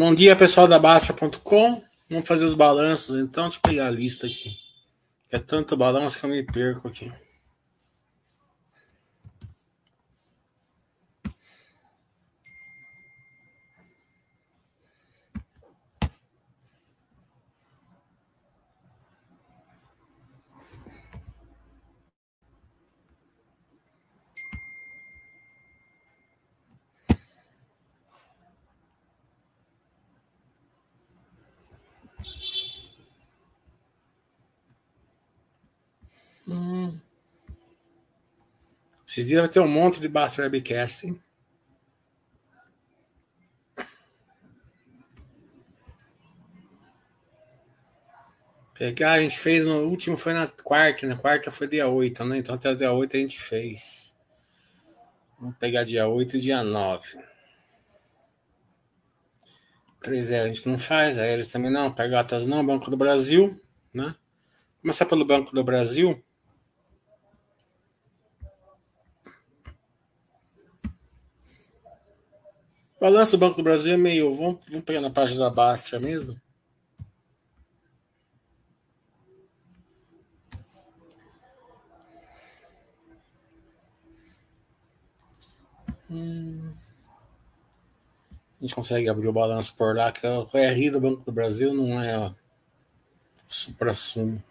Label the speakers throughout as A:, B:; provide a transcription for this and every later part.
A: Bom dia, pessoal da Baixa.com. Vamos fazer os balanços, então. Deixa eu pegar a lista aqui. É tanto balanço que eu me perco aqui. Dias vai ter um monte de Bass Webcasting. Pegar, a gente fez no último foi na quarta, na quarta foi dia 8, né? Então até o dia 8 a gente fez. Vamos pegar dia 8 e dia 9. 3 é, a gente não faz, a eles também não, Pegatas não, Banco do Brasil, né? Começar pelo Banco do Brasil. Balanço do Banco do Brasil é meio. Vamos, vamos pegar na página da Bastia mesmo? Hum. A gente consegue abrir o balanço por lá, que o RI do Banco do Brasil não é o supra-sumo.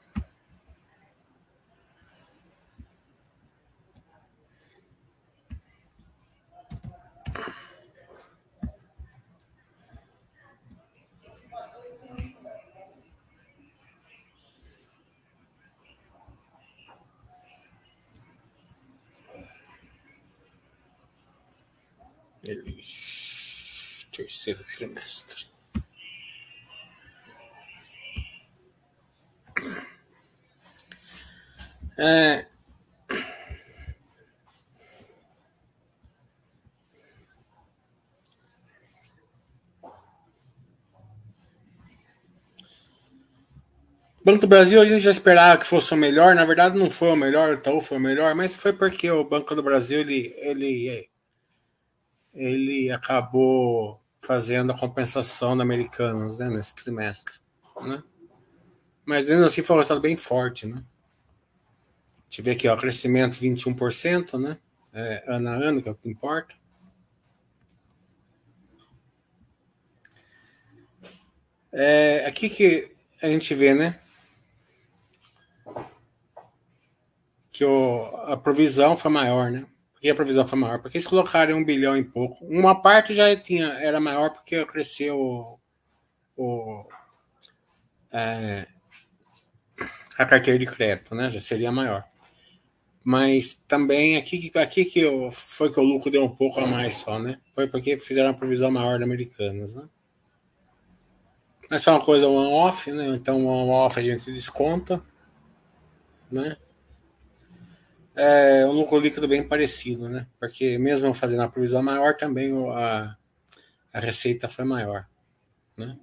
A: Terceiro trimestre. É... Banco do Brasil a gente já esperava que fosse o melhor, na verdade não foi o melhor, o Itaú foi o melhor, mas foi porque o Banco do Brasil ele, ele, ele acabou fazendo a compensação da Americanas né, nesse trimestre. Né? Mas ainda assim foi um resultado bem forte. Né? Tive aqui ó, crescimento 21%, né? É, ano a ano, que é o que importa. É, aqui que a gente vê, né? Que o, a provisão foi maior, né? Porque a provisão foi maior? Porque eles colocaram um bilhão e pouco. Uma parte já tinha, era maior porque cresceu o, é, a carteira de crédito, né? Já seria maior. Mas também aqui, aqui que eu, foi que o lucro deu um pouco a mais só, né? Foi porque fizeram uma provisão maior da Americanas, né? Mas é uma coisa one-off, né? Então, one-off a gente desconta, né? É um lucro líquido bem parecido, né? Porque mesmo fazendo a provisão maior, também a, a receita foi maior, né?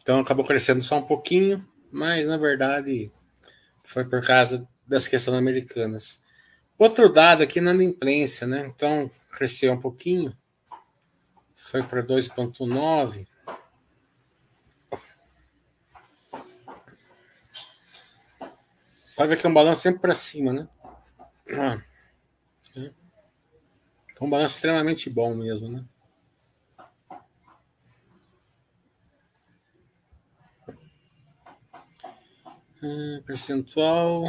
A: Então acabou crescendo só um pouquinho, mas na verdade foi por causa das questões americanas. Outro dado aqui na imprensa, né? Então cresceu um pouquinho, foi para 2,9 Pode ver que é um balanço sempre para cima, né? É. um balanço extremamente bom mesmo, né? Ah, percentual.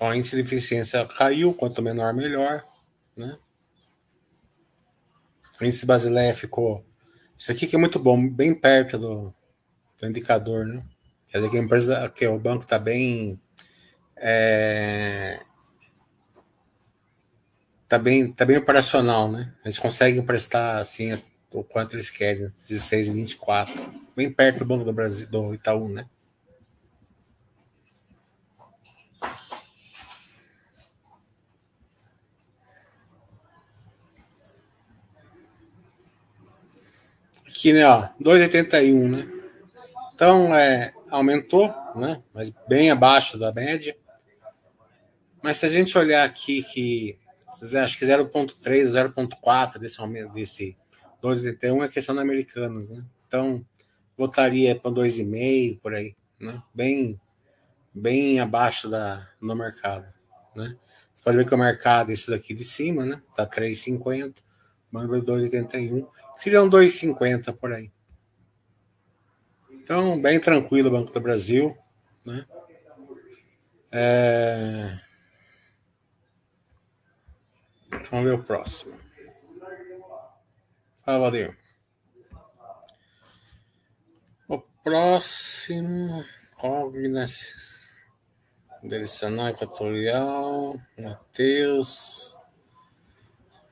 A: O índice de eficiência caiu, quanto menor, melhor. Né? O índice Basileia ficou. Isso aqui que é muito bom, bem perto do, do indicador. Né? Quer dizer que a empresa, que o banco está bem. É, tá bem, tá bem operacional, né? Eles conseguem prestar assim o quanto eles querem, 16 e 24, bem perto do Banco do Brasil, do Itaú, né? Aqui, né, ó, 2,81, né? Então, é, aumentou, né? Mas bem abaixo da média. Mas se a gente olhar aqui que acho que 0.3, 0.4 desse aumento desse 2,81 é questão de americanos, né? Então, votaria para 2,5 por aí, né? Bem bem abaixo da no mercado, né? Você pode ver que o mercado esse daqui de cima, né? Tá 3,50, número 2,81, seria um 2,50 por aí. Então, bem tranquilo o Banco do Brasil, né? É... Vamos ver o próximo. Fala, Valdir. O próximo. Cognas. Direcional Equatorial. Matheus.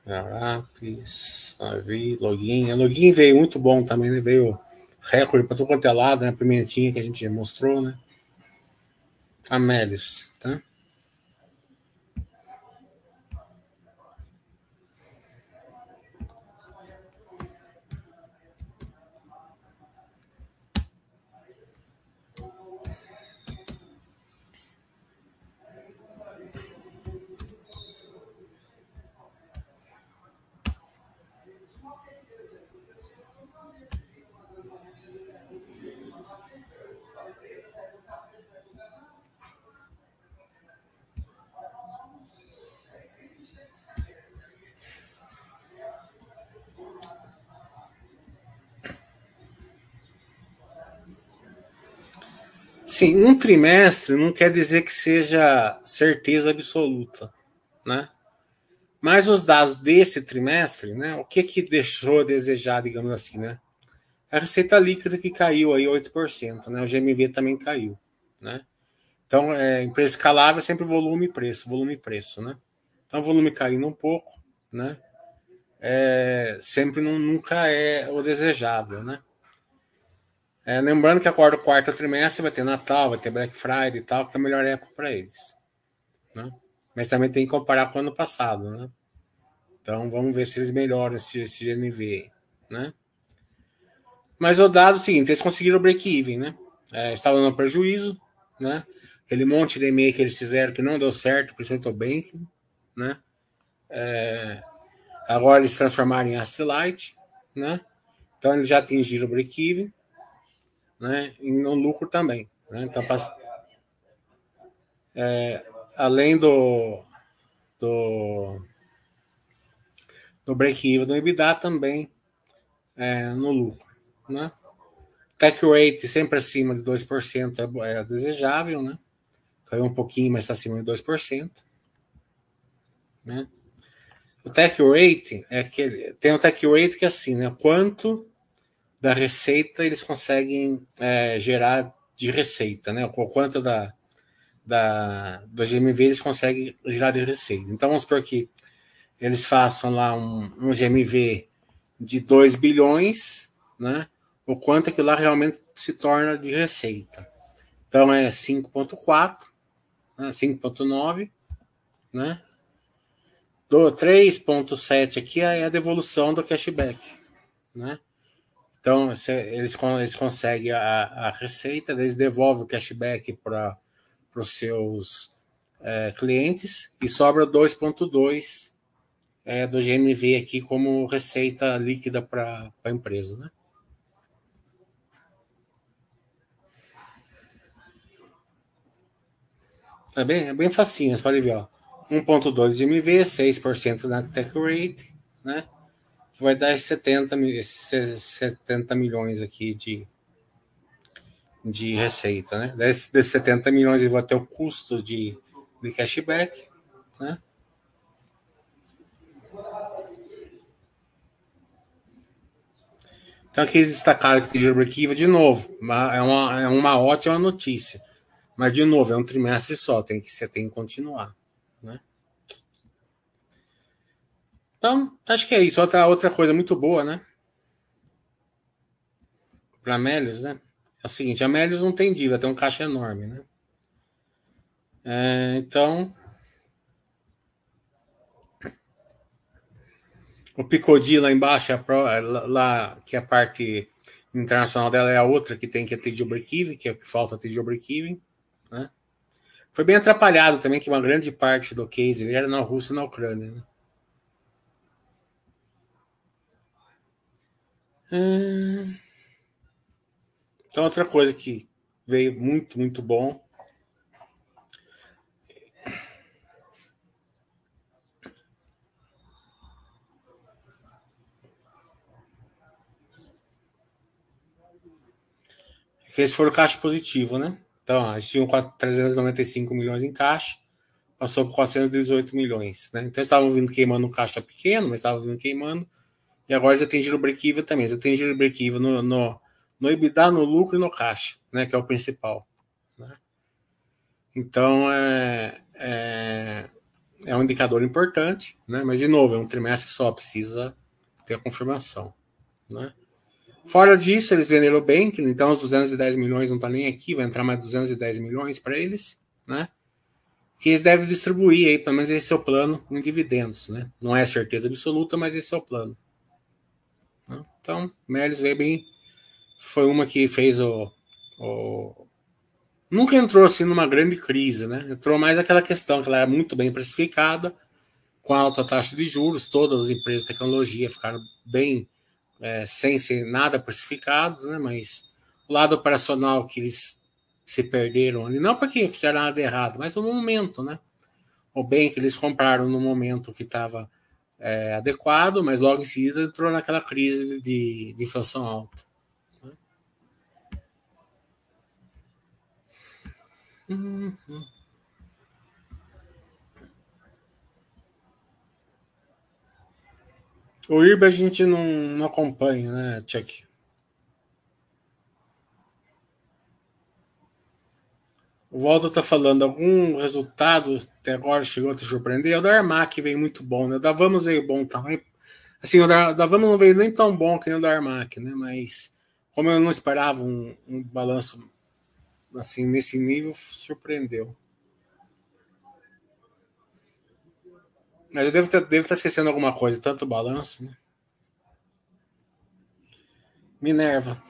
A: Garapes. Davi. Login. A login veio muito bom também, né? Veio recorde para todo quanto é lado, né? Pimentinha que a gente mostrou, né? Amélios, tá? Sim, um trimestre não quer dizer que seja certeza absoluta, né? Mas os dados desse trimestre, né? O que que deixou a desejar, digamos assim, né? A receita líquida que caiu aí 8%, né? O GMV também caiu, né? Então, é, empresa escalável é sempre volume e preço, volume e preço, né? Então, volume caindo um pouco, né? É, sempre não, nunca é o desejável, né? É, lembrando que agora o quarto trimestre vai ter Natal, vai ter Black Friday e tal, que é a melhor época para eles. Né? Mas também tem que comparar com o ano passado. Né? Então vamos ver se eles melhoram esse, esse GMV. Né? Mas o dado é o seguinte: eles conseguiram o break-even. Né? É, estavam no prejuízo. Né? Aquele monte de e-mail que eles fizeram que não deu certo, principalmente o Bank. Né? É, agora eles transformaram em Astelite. Né? Então eles já atingiram o break-even né, no lucro também. Né? Então, é, além do, do, do break-even do EBITDA, também é, no lucro. Né? Tech rate sempre acima de 2% é, é desejável, né? Caiu um pouquinho, mas está acima de 2%. Né? O tech rate é aquele. Tem o tech rate que é assim, né? Quanto da receita eles conseguem é, gerar de receita, né? O quanto da, da, do GMV eles conseguem gerar de receita. Então, vamos supor que eles façam lá um, um GMV de 2 bilhões, né? O quanto aquilo lá realmente se torna de receita. Então, é 5,4, né? 5,9, né? Do 3,7 aqui é a devolução do cashback, né? Então, eles, eles conseguem a, a receita, eles devolvem o cashback para os seus é, clientes e sobra 2,2 é, do GMV aqui como receita líquida para a empresa. Né? É bem, é bem facinho, você pode ver. 1,2 de GMV, 6% na tech rate, né? Vai dar 70, 70 milhões aqui de, de receita, né? Desses, desses 70 milhões ele vai ter o custo de, de cashback, né? Então aqui eles destacaram que tem break-even de novo. É uma, é uma ótima notícia. Mas, de novo, é um trimestre só, tem que, você tem que continuar. Né? Então, acho que é isso. Outra, outra coisa muito boa, né? Para Amélios, né? É o seguinte, a Amélios não tem dívida, tem um caixa enorme, né? É, então, O Picodi lá embaixo, é lá, que é a parte internacional dela é a outra que tem que atingir o break-even, que é o que falta atingir o break-even. Né? Foi bem atrapalhado também, que uma grande parte do case era na Rússia e na Ucrânia. Né? Hum... Então, outra coisa que veio muito, muito bom. Esse foi o caixa positivo, né? Então, a gente tinha 395 milhões em caixa, passou por 418 milhões, né? Então, estavam vindo queimando um caixa pequeno, mas estavam vindo queimando. E agora eles atingiram o break-even também. Eles atingiram o break-even no, no, no EBITDA, no lucro e no caixa, né? Que é o principal. Né? Então, é, é, é um indicador importante, né? Mas, de novo, é um trimestre só, precisa ter a confirmação, né? Fora disso, eles venderam bem, então os 210 milhões não está nem aqui, vai entrar mais 210 milhões para eles, né? Que eles devem distribuir aí, pelo menos esse é o plano em dividendos, né? Não é certeza absoluta, mas esse é o plano. Então, Melis bem. Foi uma que fez o, o. Nunca entrou assim numa grande crise, né? Entrou mais aquela questão que ela era muito bem precificada, com alta taxa de juros, todas as empresas de tecnologia ficaram bem é, sem ser nada precificados, né? Mas o lado operacional que eles se perderam ali, não porque fizeram nada errado, mas no momento, né? O bem que eles compraram no momento que estava é, adequado, mas logo em seguida entrou naquela crise de, de inflação alta. Né? O IRB a gente não, não acompanha, né, Chuck? O Waldo tá falando, algum resultado até agora chegou a te surpreender? O da Armac veio muito bom, né? O da Vamos veio bom também. Assim, o da, da Vamos não veio nem tão bom que o da Armac, né? Mas como eu não esperava um, um balanço assim nesse nível, surpreendeu. Mas eu devo, ter, devo estar esquecendo alguma coisa, tanto balanço, né? Minerva.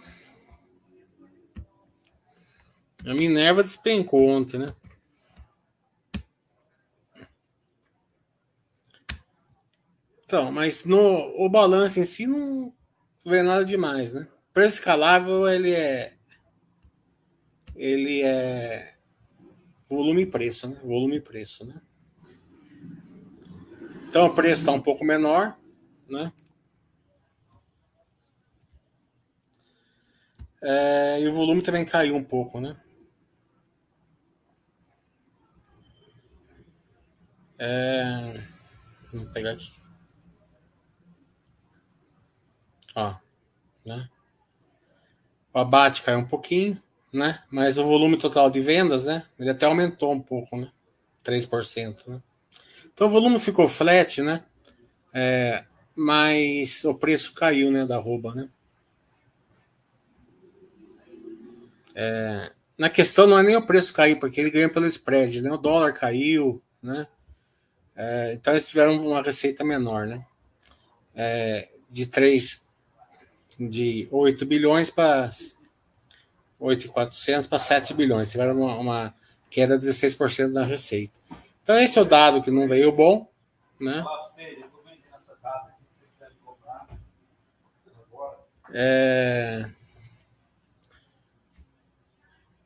A: A Minerva despencou ontem, né? Então, mas no o balanço em si não vê nada demais, né? Preço escalável ele é ele é volume e preço, né? Volume e preço, né? Então o preço está um pouco menor, né? É, e o volume também caiu um pouco, né? É, vamos pegar aqui. Ó, né? O abate caiu um pouquinho, né? Mas o volume total de vendas, né? Ele até aumentou um pouco, né? 3%, né? Então o volume ficou flat, né? É, mas o preço caiu, né, da rouba, né? É, na questão não é nem o preço cair, porque ele ganha pelo spread, né? O dólar caiu, né? É, então eles tiveram uma receita menor, né? É, de 3, de 8 bilhões para 8,400 para 7 bilhões. Tiveram uma, uma queda de 16% na receita. Então esse é o dado que não veio bom, né? É...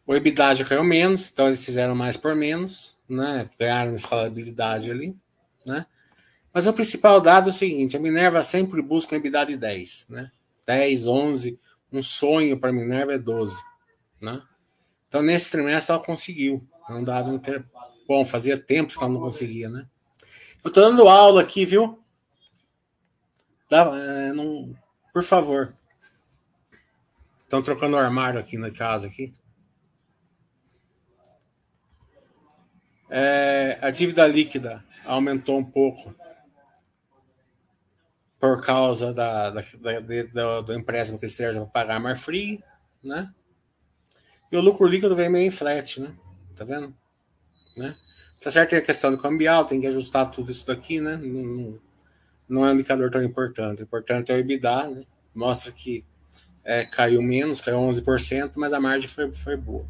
A: O EBITDA já caiu menos, então eles fizeram mais por menos, né? Ganharam escalabilidade ali, né? Mas o principal dado é o seguinte: a Minerva sempre busca um EBITDA de 10, né? 10, 11, um sonho para Minerva é 12, né? Então nesse trimestre ela conseguiu, é um dado inter... Bom, fazia tempos que ela não conseguia, né? Eu tô dando aula aqui, viu? Dá, é, não, por favor. Estão trocando o armário aqui na casa aqui. É, a dívida líquida aumentou um pouco por causa da, da, da, do empréstimo que eles fizeram para pagar a Marfrig, né? E o lucro líquido vem meio em flat, né? Tá vendo? Né? Tá certo que a questão do cambial, tem que ajustar tudo isso daqui, né? Não, não é um indicador tão importante. O importante é o EBITDA, né? Mostra que é, caiu menos, caiu 11%, mas a margem foi, foi boa.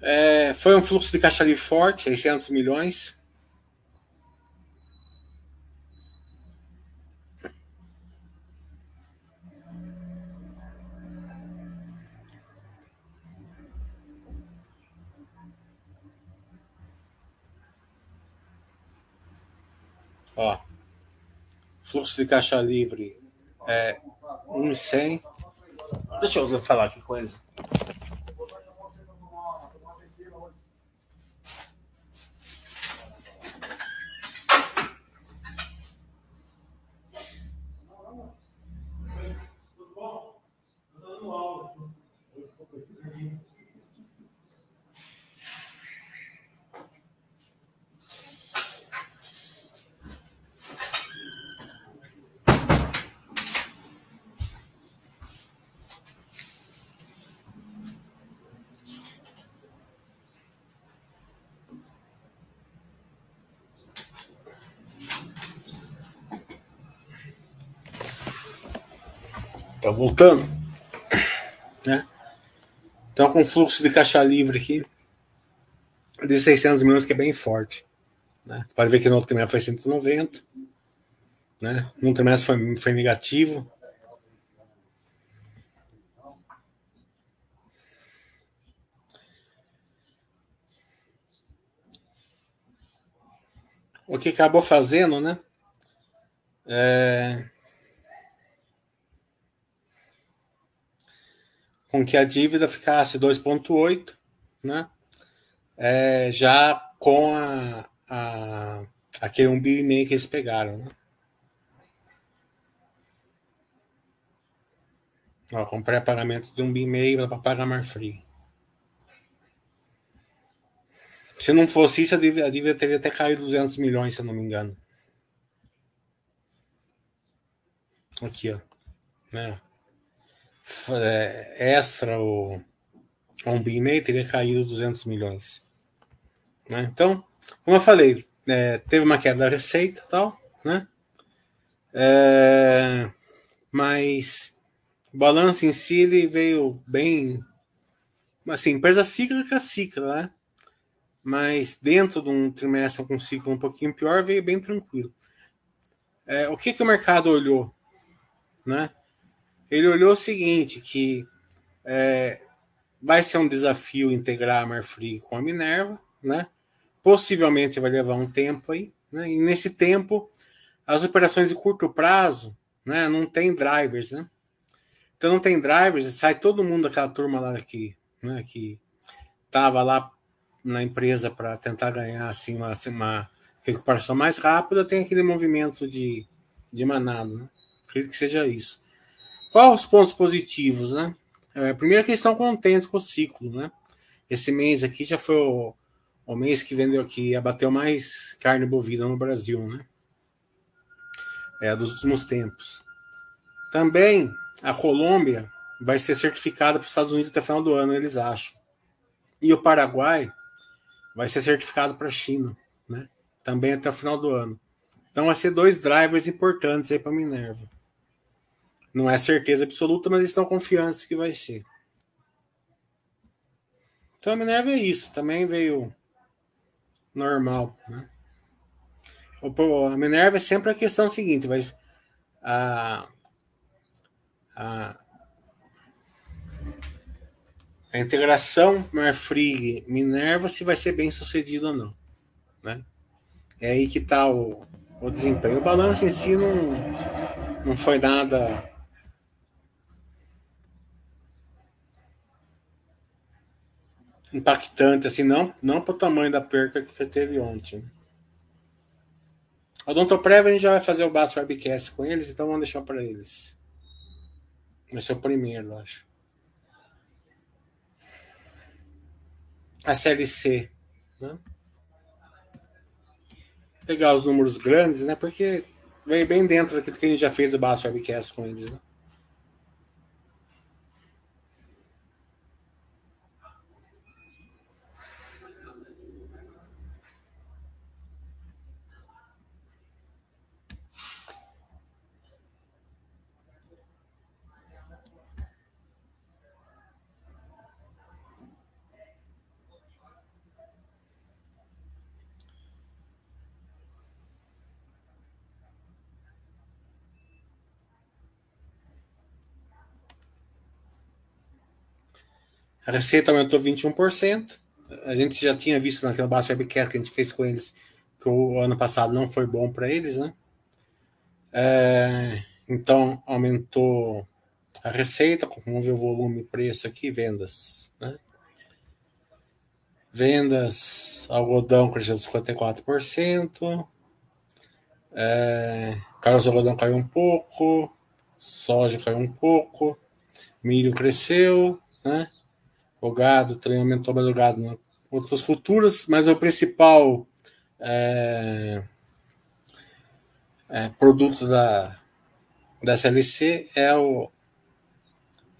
A: É, foi um fluxo de caixa livre forte, 600 milhões. Ó, fluxo de caixa livre é 1,100. Deixa eu falar aqui com eles. Voltando. Né? Então, com fluxo de caixa livre aqui de 600 milhões, que é bem forte. Né? Você pode ver que no outro trimestre foi 190. Né? Num trimestre foi, foi negativo. O que acabou fazendo, né? É... com que a dívida ficasse 2,8, né? É, já com a, a, aquele 1 bilhão e meio que eles pegaram, né? Ó, com pré-pagamento de 1 bilhão e meio para pagar Marfrig. Se não fosse isso, a dívida, a dívida teria até caído 200 milhões, se eu não me engano. Aqui, ó. Né? É, extra o um BIMEI teria caído 200 milhões. Né? Então, como eu falei, é, teve uma queda da receita tal, né? É, mas o balanço em si ele veio bem. Assim, empresa cíclica, cíclica, né? Mas dentro de um trimestre com um ciclo um pouquinho pior, veio bem tranquilo. É, o que, que o mercado olhou? Né? Ele olhou o seguinte, que é, vai ser um desafio integrar a Marfrig com a Minerva, né? Possivelmente vai levar um tempo aí, né? E nesse tempo, as operações de curto prazo, né? Não tem drivers, né? Então não tem drivers, sai todo mundo daquela turma lá que, né? Que tava lá na empresa para tentar ganhar assim uma, assim, uma recuperação mais rápida, tem aquele movimento de, de manado, né? Acredito que seja isso. Quais os pontos positivos, né? É, primeiro que eles estão contentes com o ciclo, né? Esse mês aqui já foi o, o mês que vendeu aqui, abateu mais carne bovina no Brasil, né? É, dos últimos tempos. Também a Colômbia vai ser certificada para os Estados Unidos até o final do ano, eles acham. E o Paraguai vai ser certificado para a China, né? Também até o final do ano. Então vai ser dois drivers importantes aí para Minerva. Não é certeza absoluta, mas estão confiantes que vai ser. Então a Minerva é isso. Também veio normal. Né? A Minerva é sempre a questão seguinte, mas a, a, a integração Marfrig Minerva se vai ser bem sucedido ou não. Né? É aí que está o, o desempenho. O balanço em si não, não foi nada impactante, assim, não, não para o tamanho da perca que teve ontem. A Odontoprev a gente já vai fazer o Basso Webcast com eles, então vamos deixar para eles. Esse é o primeiro, acho. A CLC, né? Pegar os números grandes, né? Porque veio bem dentro daquilo que a gente já fez o Basso Webcast com eles, né? A receita aumentou 21%. A gente já tinha visto naquela base webcast que a gente fez com eles que o ano passado não foi bom para eles, né? É, então aumentou a receita, vamos ver o volume, preço aqui, vendas, né? Vendas, algodão cresceu 54%, é, caroço algodão caiu um pouco, soja caiu um pouco, milho cresceu, né? O gado também aumentou, mais o gado, né? outras culturas, mas o principal é, é, produto da, da SLC é o,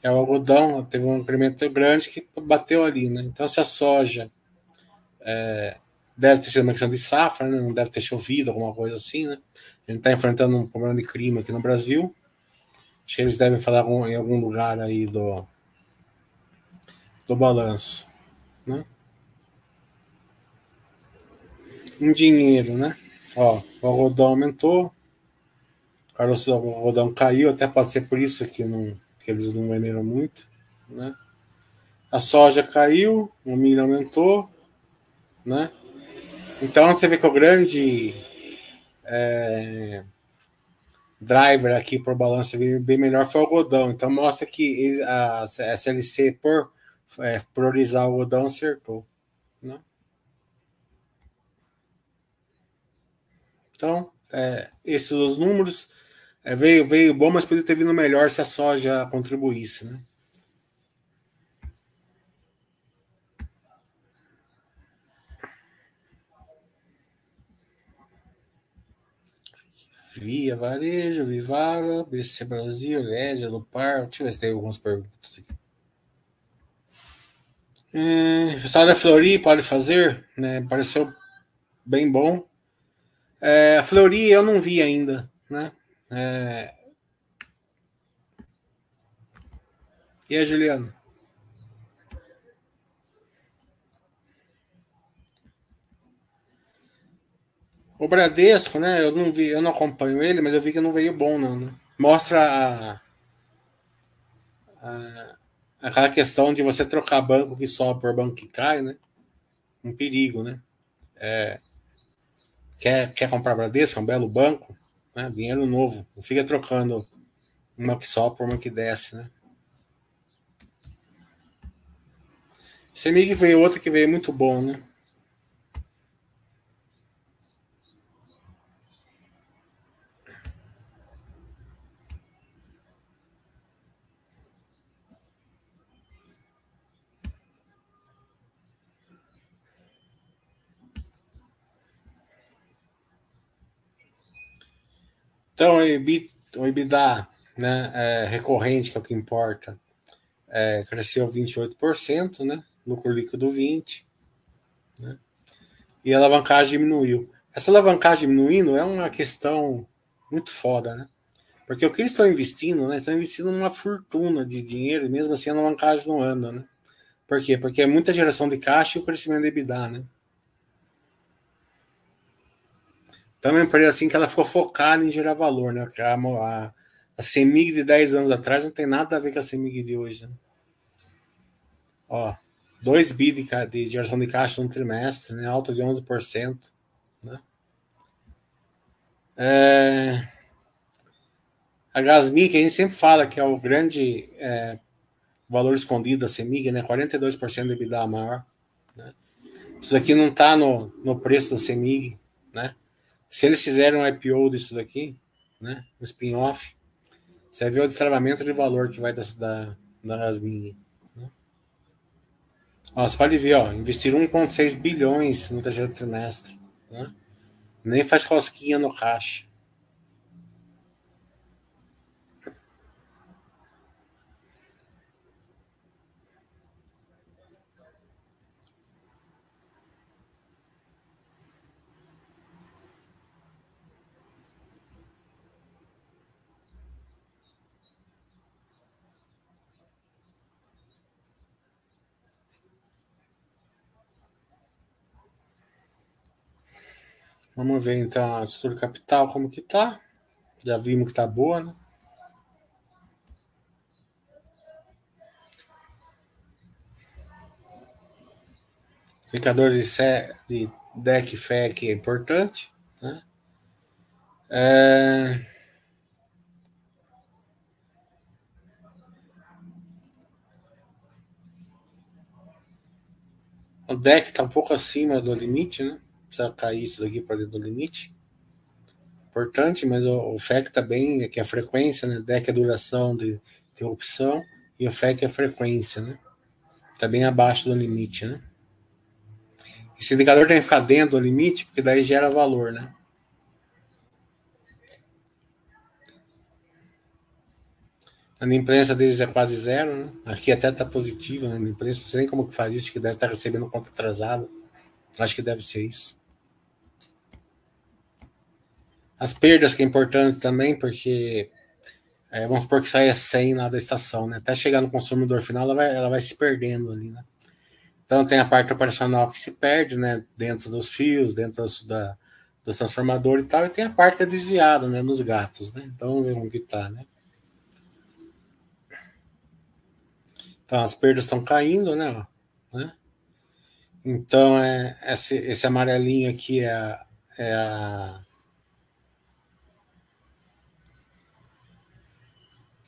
A: é o algodão, teve um incremento grande que bateu ali, né? Então, se a soja é, deve ter sido uma questão de safra, né? não deve ter chovido, alguma coisa assim, né? A gente está enfrentando um problema de clima aqui no Brasil. Acho que eles devem falar em algum lugar aí do, do balanço, né? Em dinheiro, né? Ó, o algodão aumentou, o caroço do algodão caiu, até pode ser por isso que, não, que eles não venderam muito, né? A soja caiu, o milho aumentou, né? Então você vê que o grande é, driver aqui por balanço bem melhor foi o algodão. Então mostra que a SLC por é, priorizar o algodão acertou. Né? Então, é, esses os números. É, veio, veio bom, mas poderia ter vindo melhor se a soja contribuísse. Né? Via Varejo, Vivara, BC Brasil, Lédia, Lupar. Deixa eu ver se tem algumas perguntas aqui. É, História da Flori pode fazer, né? Pareceu bem bom. É, Flori eu não vi ainda, né? É... E a Juliana? O Bradesco, né? Eu não vi, eu não acompanho ele, mas eu vi que não veio bom, não. Né? Mostra a, a, aquela questão de você trocar banco que sobe por banco que cai, né? Um perigo, né? É, quer, quer comprar Bradesco, é um belo banco, né? Dinheiro novo. Não fica trocando uma que sobe por uma que desce, né? Semig veio outra que veio muito bom, né? Então, o EBITDA né, é, recorrente, que é o que importa, é, cresceu 28%, né? lucro líquido 20%, né? e a alavancagem diminuiu. Essa alavancagem diminuindo é uma questão muito foda, né? Porque o que eles estão investindo, né? Estão investindo uma fortuna de dinheiro e mesmo assim a alavancagem não anda, né? Por quê? Porque é muita geração de caixa e o crescimento de EBITDA, né? Então, é uma empresa assim que ela ficou focada em gerar valor, né? A, a, a CEMIG de 10 anos atrás não tem nada a ver com a CEMIG de hoje. Né? Ó, 2 bi de, de geração de caixa no trimestre, né? alta de 11%. Né? É... A Gasmin, que a gente sempre fala que é o grande é, valor escondido da CEMIG, né? 42% de EBITDA maior. Né? Isso aqui não está no, no preço da CEMIG, né? Se eles fizerem um IPO disso daqui, né, um spin-off, você vai o destravamento de valor que vai da, da, da Asmin. Né? Você pode ver, ó, investir 1,6 bilhões no terceiro trimestre. Né? Nem faz cosquinha no caixa. Vamos ver então a estrutura capital como que tá. Já vimos que tá boa, né? Indicador de, de DEC FEC é importante. Né? É... O deck está um pouco acima do limite, né? Precisa cair isso daqui para dentro do limite. Importante, mas o, o FEC está bem, que é a frequência, né? Deck é duração de interrupção e o FEC é a frequência, né? Está bem abaixo do limite, né? Esse indicador tem que ficar dentro do limite, porque daí gera valor, né? A imprensa deles é quase zero, né? Aqui até está positiva, né? A imprensa, não sei nem como que faz isso, que deve estar tá recebendo conta atrasada. Acho que deve ser isso. As perdas que é importante também, porque é, vamos supor que saia 100 lá da estação, né? Até chegar no consumidor final, ela vai, ela vai se perdendo ali, né? Então tem a parte operacional que se perde, né? Dentro dos fios, dentro da, dos transformadores e tal, e tem a parte que é desviada, né? Nos gatos, né? Então vamos ver como que tá, né? Então as perdas estão caindo, né? né? Então é, esse, esse amarelinho aqui é é a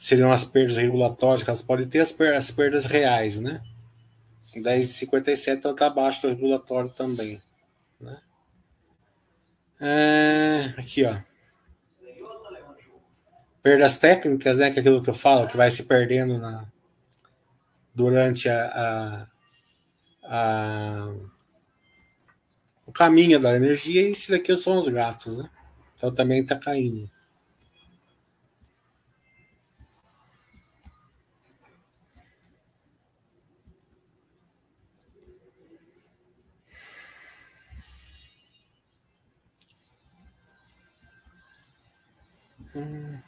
A: seriam as perdas regulatórias que elas podem ter, as, as perdas reais, né? 10,57 então está abaixo do regulatório também. Né? É, aqui, ó. Perdas técnicas, né? Que é aquilo que eu falo, que vai se perdendo na, durante a, a, a, o caminho da energia, e esse daqui são os gatos, né? Então também está caindo. Hum.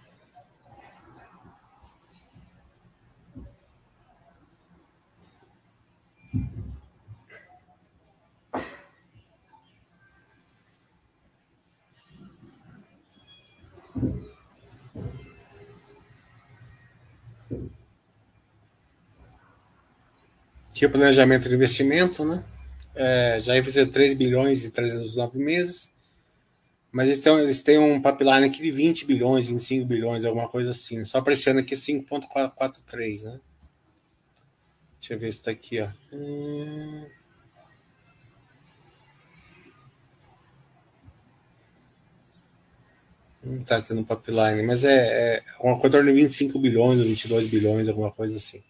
A: Aqui o planejamento de investimento, né? É, já revisei 3 bilhões e 309 meses. Mas eles têm, eles têm um pipeline aqui de 20 bilhões, 25 bilhões, alguma coisa assim. Só para esse aqui 5.43, né? Deixa eu ver se está aqui, ó. Hum... Não está aqui no pipeline, mas é, é uma coisa de 25 bilhões ou 22 bilhões, alguma coisa assim.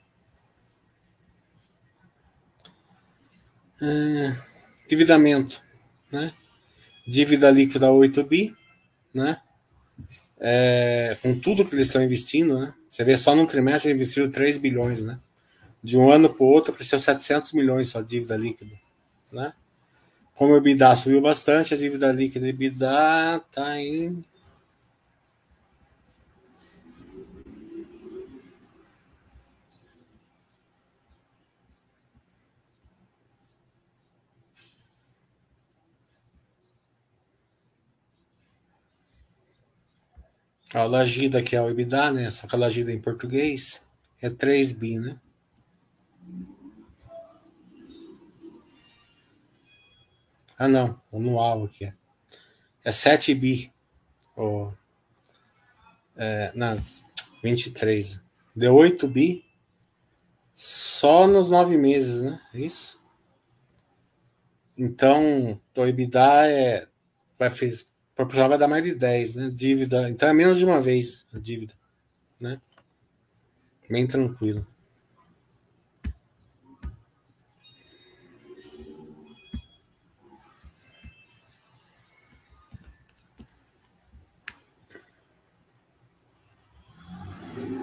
A: É, endividamento, né? Dívida líquida 8 bi, né? É, com tudo que eles estão investindo, né? Você vê só num trimestre investiram 3 bilhões, né? De um ano para o outro cresceu 700 milhões só dívida líquida, né? Como o EBITDA subiu bastante, a dívida líquida EBITDA está em A Lagida, que é o EBITDA, né? Só que a Lagida em português é 3 bi, né? Ah, não. O anual aqui. É, é 7 bi. Oh, é, não, 23. Deu 8 bi só nos nove meses, né? É isso? Então, o EBITDA é, vai, proporcional vai dar mais de 10, né? Dívida. Então é menos de uma vez a dívida, né? Bem tranquilo.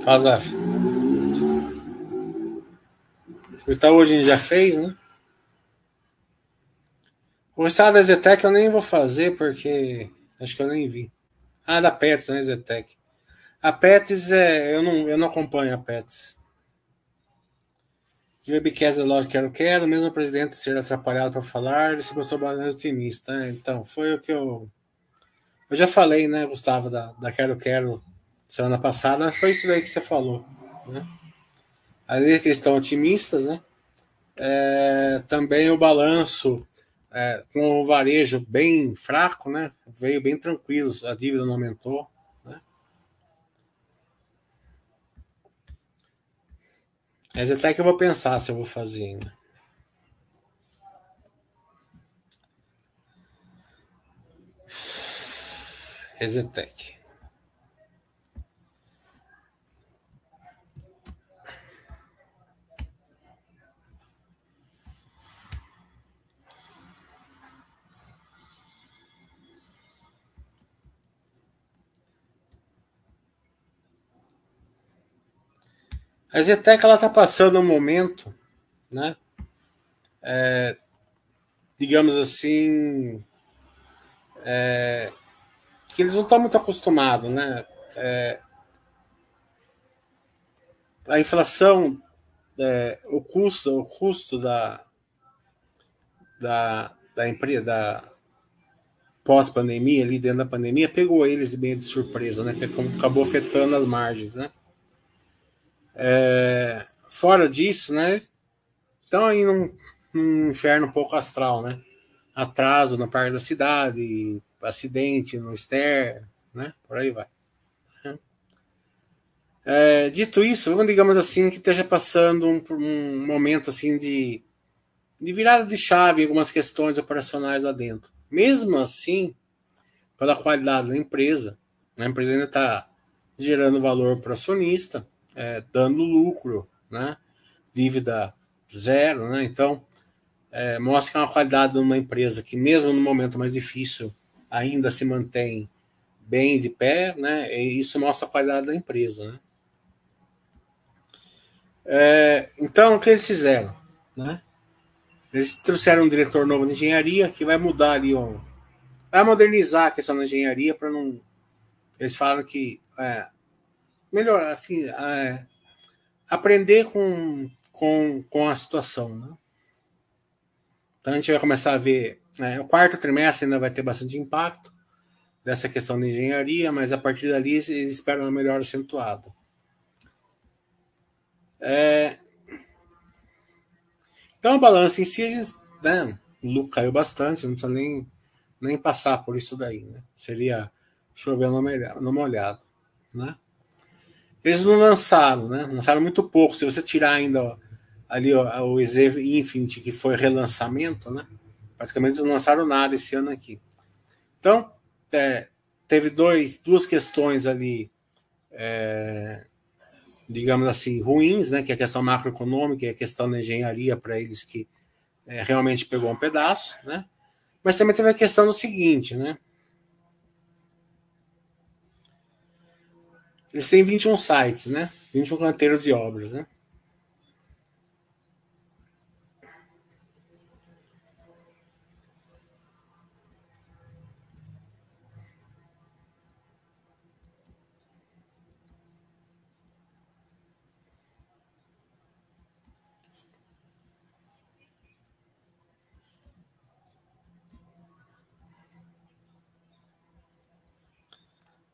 A: Faz a. O Itaú hoje já fez, né? O estado da Zetec eu nem vou fazer porque Acho que eu nem vi. Ah, da Pets, né, Zetec? A Pets, é, eu, não, eu não acompanho a Pets. De webcast da loja Quero Quero, mesmo o presidente ser atrapalhado para falar, ele se mostrou bastante otimista. Né? Então, foi o que eu. Eu já falei, né, Gustavo, da, da Quero Quero semana passada, foi isso daí que você falou. Né? Ali que eles estão otimistas, né? É, também o balanço é, com o varejo bem fraco, né? Veio bem tranquilo, a dívida não aumentou. Né? Mas até que eu vou pensar se eu vou fazer ainda. Resetec. A Zetec ela está passando um momento, né? É, digamos assim, é, que eles não estão muito acostumados, né? É, a inflação, é, o custo, o custo da da, da empresa, da pós-pandemia, ali dentro da pandemia, pegou eles bem de surpresa, né? Que acabou afetando as margens, né? É, fora disso, né? Estão aí num, num inferno um pouco astral, né? Atraso na parte da cidade, acidente no Ster, né? Por aí vai. É, dito isso, vamos digamos assim que esteja passando um, um momento assim de, de virada de chave em algumas questões operacionais lá dentro. Mesmo assim, pela qualidade da empresa, a empresa ainda está gerando valor para o acionista, é, dando lucro, né? Dívida zero, né? Então, é, mostra que é uma qualidade de uma empresa que, mesmo no momento mais difícil, ainda se mantém bem de pé, né? E isso mostra a qualidade da empresa, né? É, então, o que eles fizeram, né? Eles trouxeram um diretor novo de engenharia que vai mudar ali, vai modernizar a questão da engenharia para não. Eles falam que é, melhor, assim, é, aprender com, com, com a situação, né? Então a gente vai começar a ver, né, o quarto trimestre ainda vai ter bastante impacto dessa questão de engenharia, mas a partir dali eles esperam uma melhor acentuada. É, então o balanço em si, né, o lucro caiu bastante, não precisa nem, nem passar por isso daí, né? Seria chover numa olhada, né? Eles não lançaram, né? Lançaram muito pouco. Se você tirar ainda ó, ali ó, o EZ Infinity, que foi relançamento, né? Praticamente não lançaram nada esse ano aqui. Então, é, teve dois, duas questões ali, é, digamos assim, ruins, né? Que é a questão macroeconômica e a questão da engenharia para eles que é, realmente pegou um pedaço, né? Mas também teve a questão do seguinte, né? Eles têm 21 sites, né? 21 canteiros de obras, né?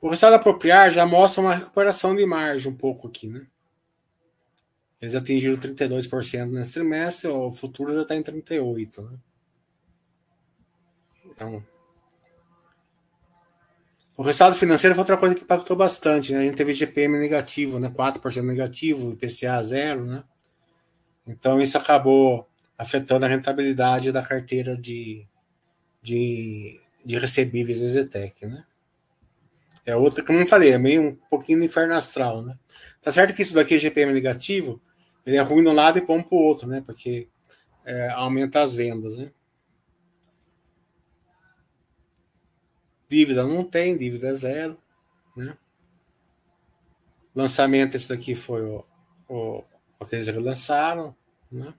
A: O resultado apropriar já mostra uma recuperação de margem um pouco aqui, né? Eles atingiram 32% nesse trimestre, o futuro já está em 38%. Né? Então, o resultado financeiro foi outra coisa que impactou bastante. Né? A gente teve GPM negativo, né? 4% negativo, IPCA zero. Né? Então isso acabou afetando a rentabilidade da carteira de, de, de recebíveis da Zetec. Né? É outra, como eu falei, é meio um pouquinho do inferno astral, né? Tá certo que isso daqui é GPM negativo, ele é ruim no lado e bom pro outro, né? Porque é, aumenta as vendas, né? Dívida não tem, dívida é zero, né? Lançamento, esse daqui foi o, o, o que eles relançaram, né?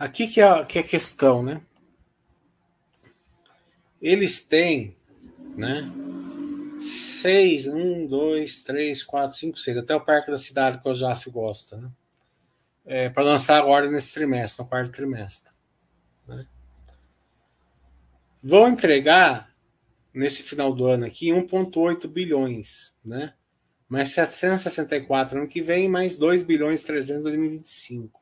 A: Aqui que é, que é a questão, né? Eles têm, né? Seis, um, dois, três, quatro, cinco, seis, até o Parque da Cidade que o Jaf gosta, né? É, para lançar agora nesse trimestre, no quarto trimestre. Né? Vão entregar nesse final do ano aqui 1,8 bilhões, né? mais 764 no ano que vem, mais 2 bilhões 300 em 2025.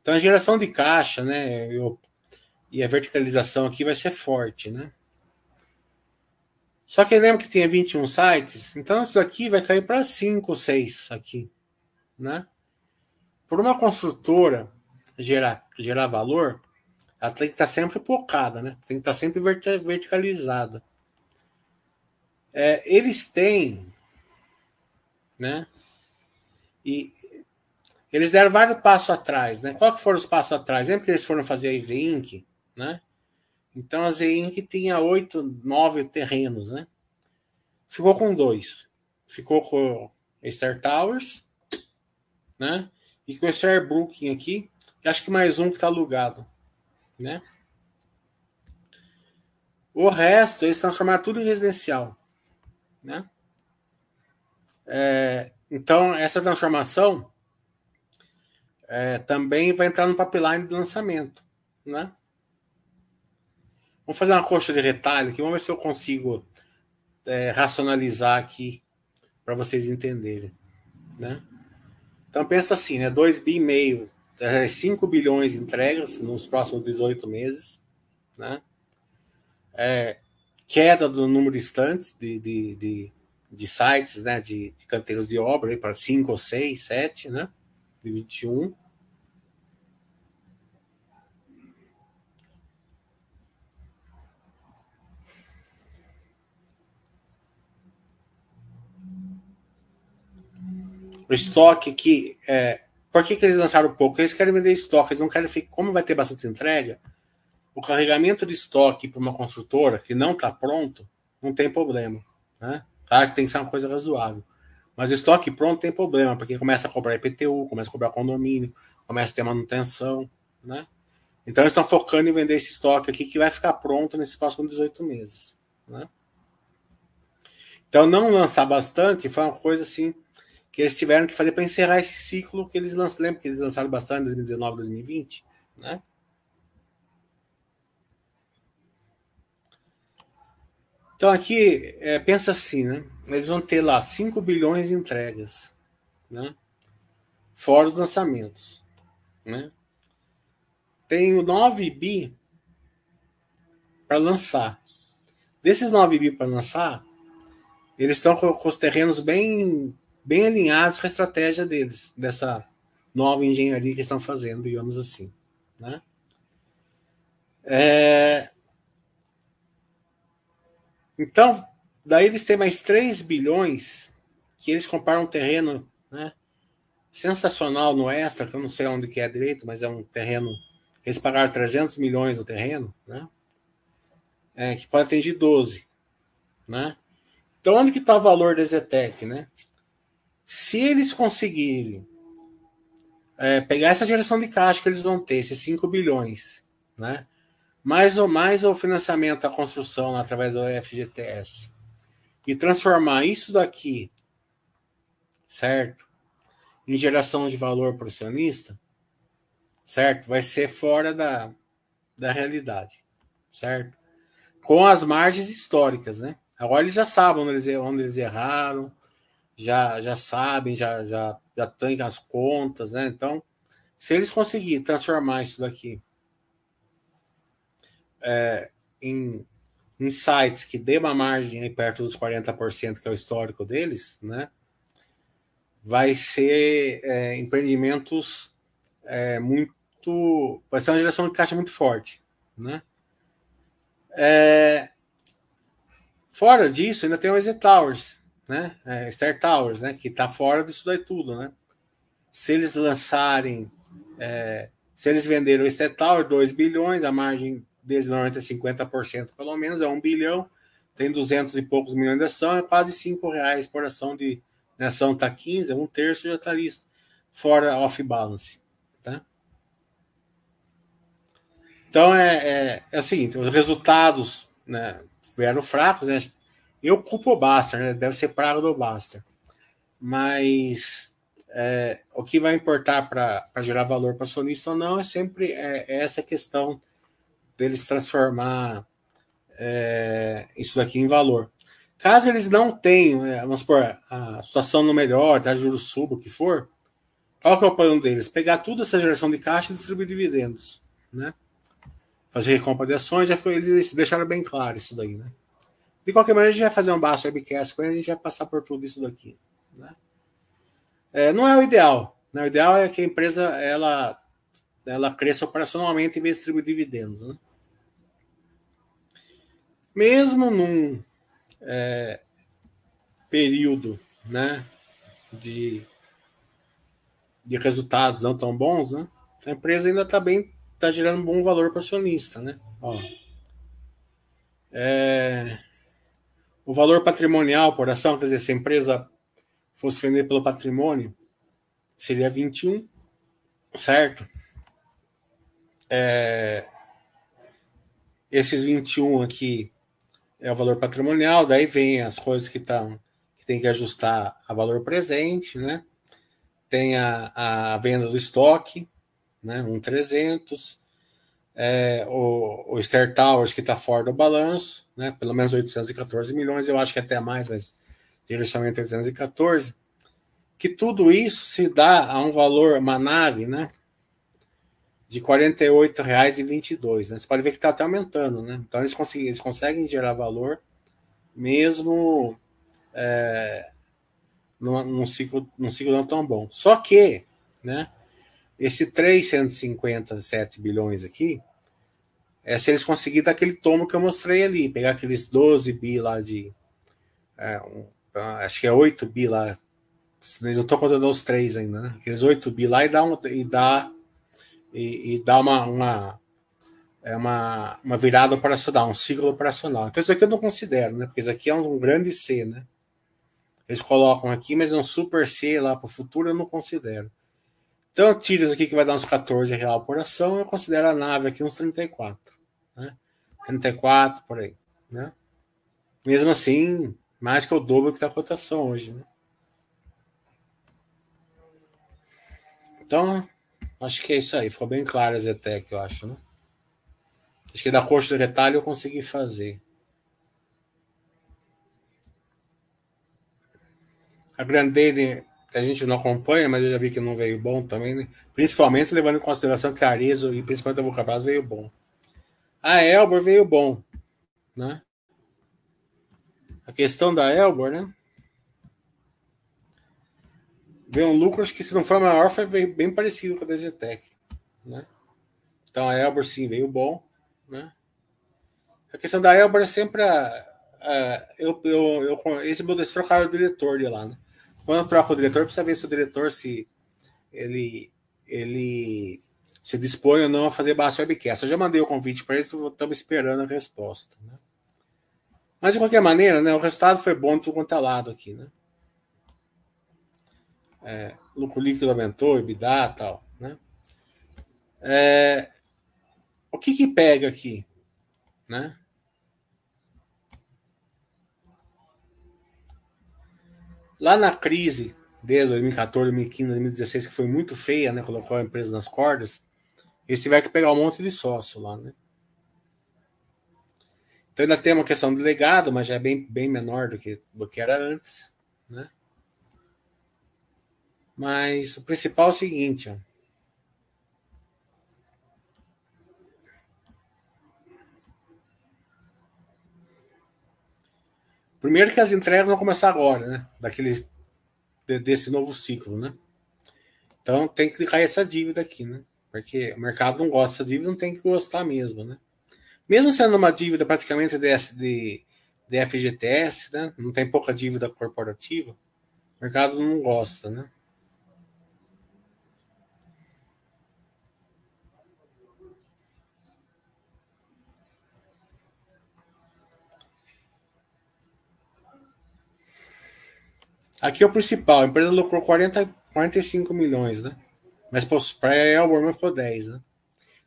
A: Então a geração de caixa né, eu, e a verticalização aqui vai ser forte. Né? Só que lembra que tinha 21 sites, então isso aqui vai cair para 5 ou 6 aqui. Né? Por uma construtora gerar, gerar valor, ela tem que estar sempre focada, né? tem que estar sempre verticalizada. É, eles têm né? E eles deram vários passos atrás, né? Qual que foram os passos atrás? Lembra que eles foram fazer a Z-Inc, né? Então a Z-Inc tinha oito, nove terrenos, né? Ficou com dois. Ficou com Star Towers, né? E com esse Airbrooking aqui, acho que mais um que está alugado, né? O resto eles transformaram tudo em residencial, né? É, então, essa transformação é, também vai entrar no pipeline de lançamento. Né? Vamos fazer uma coxa de retalho aqui, vamos ver se eu consigo é, racionalizar aqui para vocês entenderem. Né? Então pensa assim, né? 2 bi e meio, 5 é, bilhões de entregas nos próximos 18 meses, né? É, queda do número de estantes de, de, de, de sites, né, de, de canteiros de obra para 5 ou 6, 7, né, de 21. O estoque que. É, por que, que eles lançaram pouco? Eles querem vender estoque, eles não querem ficar. Como vai ter bastante entrega, o carregamento de estoque para uma construtora que não está pronto, não tem problema. Né? Claro que tem que ser uma coisa razoável. Mas estoque pronto tem problema, porque começa a cobrar IPTU, começa a cobrar condomínio, começa a ter manutenção, né? Então eles estão focando em vender esse estoque aqui que vai ficar pronto nesses próximos 18 meses, né? Então não lançar bastante foi uma coisa assim que eles tiveram que fazer para encerrar esse ciclo que eles lançaram. Lembra que eles lançaram bastante em 2019, 2020, né? Então aqui, é, pensa assim, né? Eles vão ter lá 5 bilhões de entregas, né? Fora os lançamentos, né? Tem 9 bi para lançar. Desses 9 bi para lançar, eles estão com, com os terrenos bem, bem alinhados com a estratégia deles, dessa nova engenharia que estão fazendo, digamos assim, né? É, então, daí eles têm mais 3 bilhões que eles compraram um terreno né, sensacional no Extra, que eu não sei onde que é direito, mas é um terreno. Eles pagaram 300 milhões no terreno, né? É, que pode atingir 12. Né? Então, onde que está o valor da Zetec? Né? Se eles conseguirem é, pegar essa geração de caixa que eles vão ter, esses 5 bilhões, né? mais ou mais o financiamento da construção através do FGTS e transformar isso daqui, certo, em geração de valor para o acionista, certo, vai ser fora da, da realidade, certo? Com as margens históricas, né? Agora eles já sabem onde eles, onde eles erraram, já, já sabem, já, já, já têm as contas, né? Então, se eles conseguirem transformar isso daqui é, em, em sites que dê uma margem aí perto dos 40%, que é o histórico deles, né? Vai ser é, empreendimentos é, muito. Vai ser uma geração de caixa muito forte, né? É, fora disso, ainda tem o EZ Towers, né? É, Star Towers, né? Que está fora disso daí tudo, né? Se eles lançarem, é, se eles venderam o Star Tower 2 bilhões, a margem deles normalmente é 50% pelo menos, é um bilhão, tem 200 e poucos milhões de ação, é quase 5 reais por ação de né, ação está 15, um terço já está ali fora off-balance. Tá? Então é, é, é, o seguinte, os resultados né, vieram fracos, né? Eu culpo o Baster, né? deve ser praga do Baster. Mas é, o que vai importar para gerar valor para acionista ou não é sempre é, é essa questão deles transformar é, isso daqui em valor. Caso eles não tenham, é, vamos supor, a situação no melhor, tá, juros suba, o que for, qual que é o plano deles? Pegar toda essa geração de caixa e distribuir dividendos, né? Fazer recompra de ações, já foi, eles deixaram bem claro isso daí, né? De qualquer maneira, a gente vai fazer um baixo webcast com ele, a gente vai passar por tudo isso daqui, né? É, não é o ideal, né? O ideal é que a empresa, ela, ela cresça operacionalmente em vez de distribuir dividendos, né? Mesmo num é, período né, de, de resultados não tão bons, né, a empresa ainda está bem, está gerando um bom valor para o acionista. Né? Ó, é, o valor patrimonial por ação, quer dizer, se a empresa fosse vender pelo patrimônio, seria 21, certo? É, esses 21 aqui é o valor patrimonial, daí vem as coisas que estão que tem que ajustar a valor presente, né? Tem a, a venda do estoque, né? Um 300, é, o, o Star Towers que está fora do balanço, né? Pelo menos 814 milhões, eu acho que até mais, mas direcionamento 814. Que tudo isso se dá a um valor, uma nave, né? de R$ 48,22. Né? Você pode ver que está até aumentando. Né? Então, eles conseguem, eles conseguem gerar valor mesmo é, num, num, ciclo, num ciclo não tão bom. Só que né, esse 357 bilhões aqui é se eles conseguirem dar aquele tomo que eu mostrei ali, pegar aqueles 12 bi lá de. É, um, acho que é 8 bi lá. Eu estou contando os três ainda, né? Aqueles 8 bi lá e dá, um, e dá e, e dá uma, uma, é uma, uma virada operacional, um ciclo operacional. Então, isso aqui eu não considero, né? Porque isso aqui é um, grande C, né? Eles colocam aqui, mas é um super C lá para o futuro, eu não considero. Então, eu tiro isso aqui que vai dar uns 14 real por ação, eu considero a nave aqui uns 34. Né? 34 por aí. Né? Mesmo assim, mais que o dobro que está a cotação hoje. Né? Então, Acho que é isso aí. Ficou bem claro a Zetec, eu acho, né? Acho que da coxa do retalho eu consegui fazer. A Grandene a gente não acompanha, mas eu já vi que não veio bom também, né? principalmente levando em consideração que a Arezo e principalmente a Vulcabras veio bom. A Elbor veio bom, né? A questão da Elbor, né? veio um lucro, acho que se não for maior, foi bem parecido com a Desetec. Né? Então a Elbor sim veio bom. Né? A questão da Elbor é sempre a. a eu, eu, eu, esse meu trocar o diretor de lá. Né? Quando eu troco o diretor, precisa ver se o diretor se ele, ele se dispõe ou não a fazer baixa webcast. Eu já mandei o convite para eles, estamos esperando a resposta. Né? Mas de qualquer maneira, né, o resultado foi bom de tudo quanto é lado aqui. Né? é, lucro líquido aumentou, EBITDA tal, né? É, o que que pega aqui, né? Lá na crise desde 2014, 2015, 2016, que foi muito feia, né? Colocou a empresa nas cordas, eles tiveram que pegar um monte de sócio lá, né? Então ainda tem uma questão de legado, mas já é bem, bem menor do que, do que era antes, né? Mas o principal é o seguinte, ó. Primeiro que as entregas vão começar agora, né? Daqueles, desse novo ciclo, né? Então tem que cair essa dívida aqui, né? Porque o mercado não gosta dessa dívida, não tem que gostar mesmo, né? Mesmo sendo uma dívida praticamente de, de, de FGTS, né? Não tem pouca dívida corporativa, o mercado não gosta, né? Aqui é o principal, a empresa lucrou 40, 45 milhões, né? Mas para a Elborman ficou 10, né?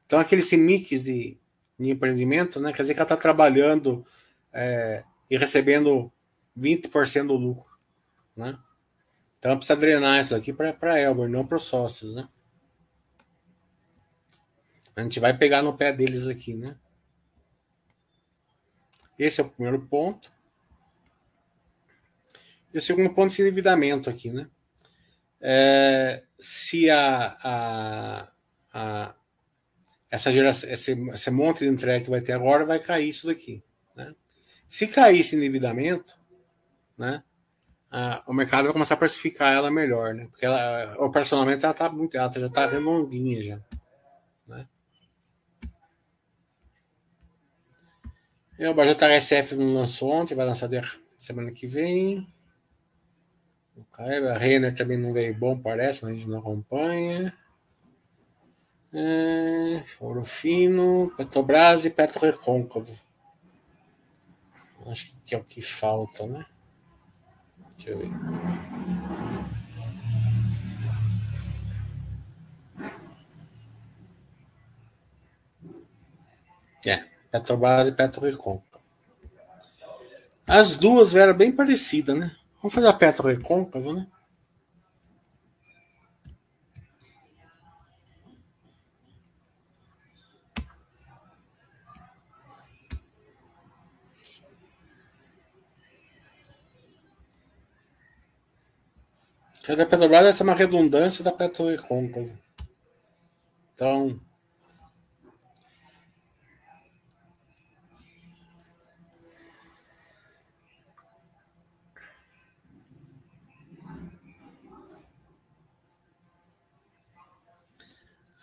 A: Então aquele mix de, de empreendimento, né? Quer dizer que ela está trabalhando é, e recebendo 20% do lucro, né? Então precisa drenar isso aqui para a Elbor, não para os sócios, né? A gente vai pegar no pé deles aqui, né? Esse é o primeiro ponto. E o segundo ponto de endividamento aqui, né? É, se a, a, a essa geração, esse, esse monte de entrega que vai ter agora vai cair isso daqui. Né? Se cair esse endividamento, né, a, o mercado vai começar a precificar ela melhor, né? Porque ela, operacionalmente ela tá muito, ela já está redondinha já. Né? E o Baja SF não lançou ontem, vai lançar semana que vem. A Renner também não veio bom, parece, a gente não acompanha. É, Ouro Fino, Petrobras e Petro Recôncavo. Acho que é o que falta, né? Deixa eu ver. É, Petrobras e Petro Recôncavo. As duas eram bem parecidas, né? Vamos fazer a Petro Recôncavo, né? A da Petrobras essa é uma redundância da Petro Recôncavo. Então,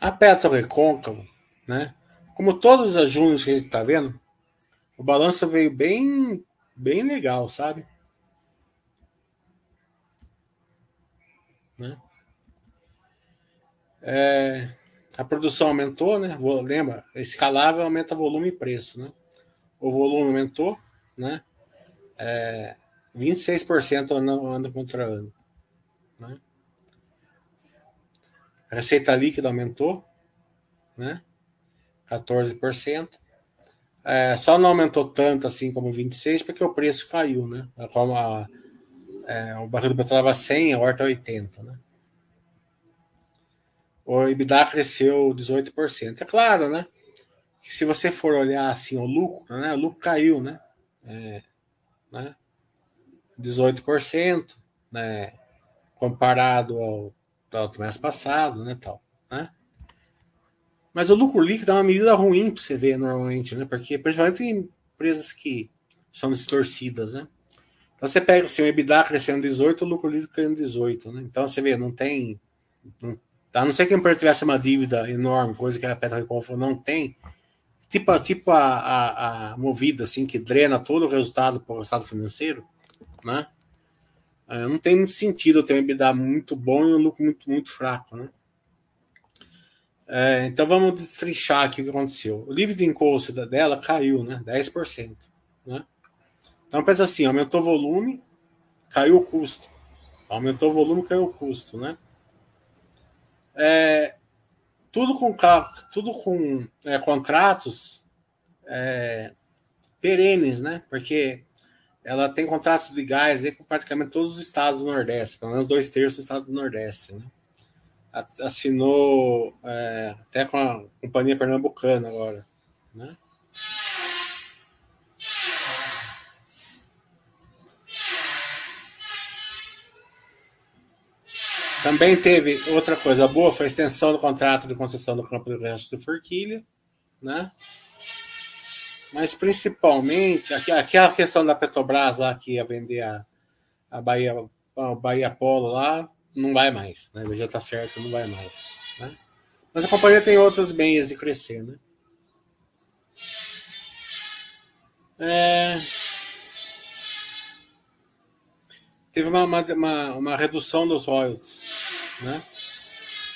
A: A Petro Recôncavo, né? Como todos os junhos que a gente está vendo, o balanço veio bem, bem legal, sabe? Né? É, a produção aumentou, né? Lembra, escalável aumenta volume e preço, né? O volume aumentou, né? É, 26% ano, ano contra ano. Né? A receita líquida aumentou, né? 14%. É, só não aumentou tanto assim como 26 porque o preço caiu, né? Como a, é, o barril do petróleo estava 100, a horta 80, né? O EBITDA cresceu 18%. É claro, né? Que se você for olhar assim o lucro, né? O lucro caiu, né? É, né? 18%, né? Comparado ao do trimestre passado, né, tal, né? Mas o lucro líquido é uma medida ruim para você ver normalmente, né? Porque principalmente em empresas que são distorcidas, né? Então você pega assim, o EBITDA crescendo 18, o lucro líquido crescendo 18, né? Então você vê, não tem. Não, a não ser que a empresa tivesse uma dívida enorme, coisa que a Petroreconf não tem, tipo, tipo a, a, a, movida, assim, que drena todo o resultado para o estado financeiro, né? É, não tem muito sentido ter um EBITDA muito bom e um lucro muito, muito fraco, né? É, então vamos destrinchar aqui o que aconteceu. O livre de encosto dela caiu, né? 10%. Né? Então pensa assim, aumentou o volume, caiu o custo. Aumentou o volume, caiu o custo, né? É, tudo com, tudo com é, contratos é, perenes, né? Porque ela tem contratos de gás com praticamente todos os estados do Nordeste, pelo menos dois terços do estado do Nordeste. Né? Assinou é, até com a companhia pernambucana agora. Né? Também teve outra coisa boa, foi a extensão do contrato de concessão do campo de rancho de Forquilha, né? Mas principalmente, aquela questão da Petrobras lá que ia vender a, a Bahia, a Bahia Polo lá, não vai mais, né? Já está certo, não vai mais. Né? Mas a companhia tem outros meios de crescer, né? É... Teve uma, uma, uma, redução dos royalties né?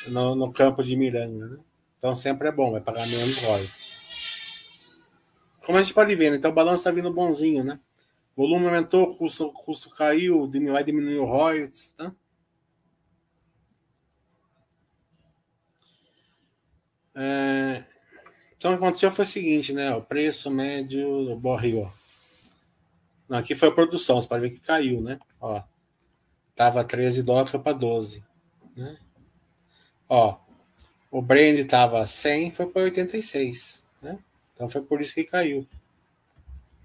A: no, no campo de Miranda. Né? Então sempre é bom, vai pagar menos royalties. Como a gente pode ver, né? então o balanço está vindo bonzinho, né? Volume aumentou, custo, custo caiu, vai diminuir o royalties, tá? É, então o que aconteceu foi o seguinte, né? O preço médio do barril. Não, aqui foi a produção, você pode ver que caiu, né? Ó, tava 13 dólares para 12, né? Ó, o Brand tava 100, foi para 86, né? Então foi por isso que caiu.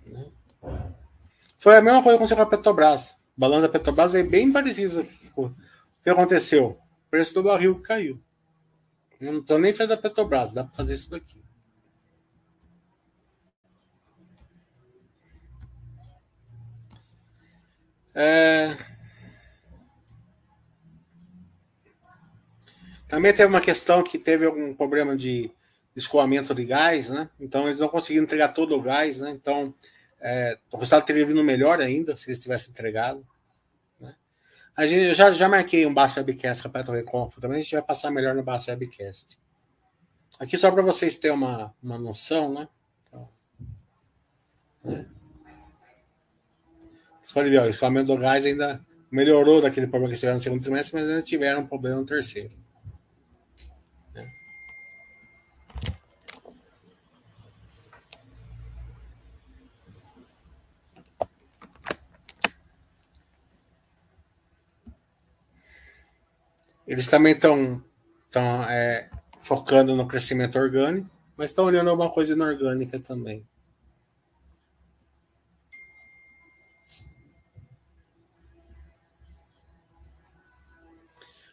A: Né? Foi a mesma coisa com a Petrobras. balanço da Petrobras é bem parecido. O que aconteceu? O preço do barril caiu. Eu não estou nem falando da Petrobras, dá para fazer isso daqui. É... Também teve uma questão que teve algum problema de escoamento de gás, né? Então eles não conseguiram entregar todo o gás, né? Então é, o resultado teria vindo melhor ainda se eles tivessem entregado. Né? A gente, eu já, já marquei um Basso Webcast com a Reconfo, também a gente vai passar melhor no Basso Webcast. Aqui só para vocês terem uma, uma noção, né? Então, né? Você pode ver, ó, o escoamento do gás ainda melhorou daquele problema que tiveram no segundo trimestre, mas ainda tiveram um problema no terceiro. Eles também estão é, focando no crescimento orgânico, mas estão olhando alguma coisa inorgânica também.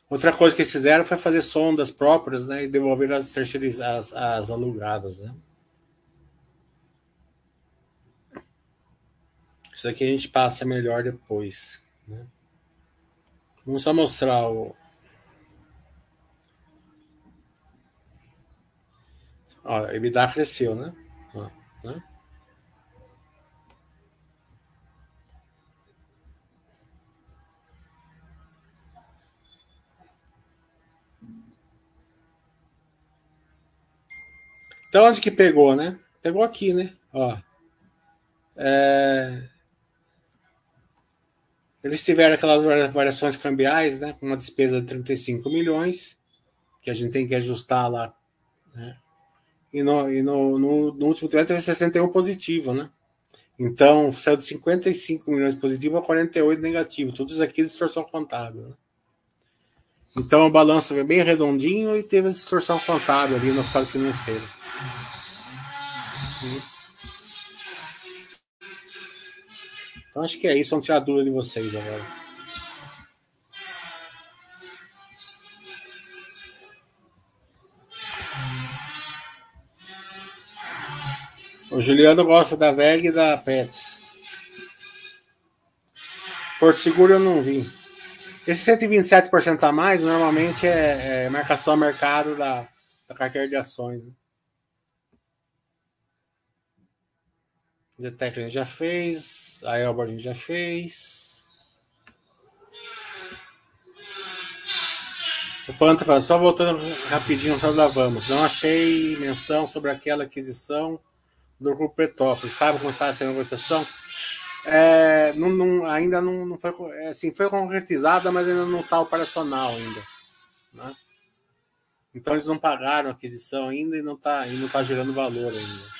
A: Outra coisa que eles fizeram foi fazer sondas próprias né, e devolver as terceirizadas, as alugadas. Né? Isso aqui a gente passa melhor depois. Né? Vamos só mostrar o, Ó, EBITDA cresceu, né? Ó, né? Então, onde que pegou, né? Pegou aqui, né? Ó. É... Eles tiveram aquelas variações cambiais, né? Uma despesa de 35 milhões, que a gente tem que ajustar lá, né? E no, e no, no, no último trimestre teve 61 positivo, né? Então, saiu de 55 milhões positivo a 48 negativo. Tudo isso aqui é distorção contábil. Né? Então, o balanço veio bem redondinho e teve a distorção contábil ali no estado financeiro. Então, acho que é isso. Vamos tirar a dúvida de vocês agora. O Juliano gosta da VEG e da Pets. Porto Seguro eu não vi. Esse 127% a mais normalmente é, é marcação a mercado da, da carteira de ações. Né? A gente já fez, a Elbor já fez. O fala, só voltando rapidinho, só da Vamos. Não achei menção sobre aquela aquisição do Grupo Petrópolis. Sabe como está sendo a negociação? É, não, não, ainda não, não foi é, assim, foi concretizada, mas ainda não está operacional ainda. Né? Então eles não pagaram a aquisição ainda e não está tá gerando valor ainda.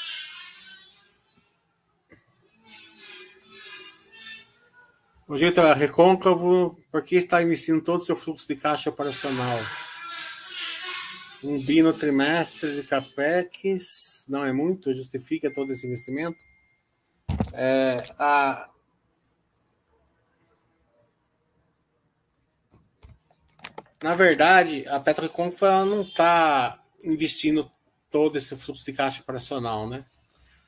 A: O jeito é recôncavo, porque está investindo todo o seu fluxo de caixa operacional. Um bi no trimestre de capex não é muito, justifica todo esse investimento. É, a, na verdade, a Petroconf não está investindo todo esse fluxo de caixa operacional, né?